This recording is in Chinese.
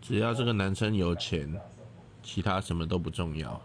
只要这个男生有钱其他什么都不重要。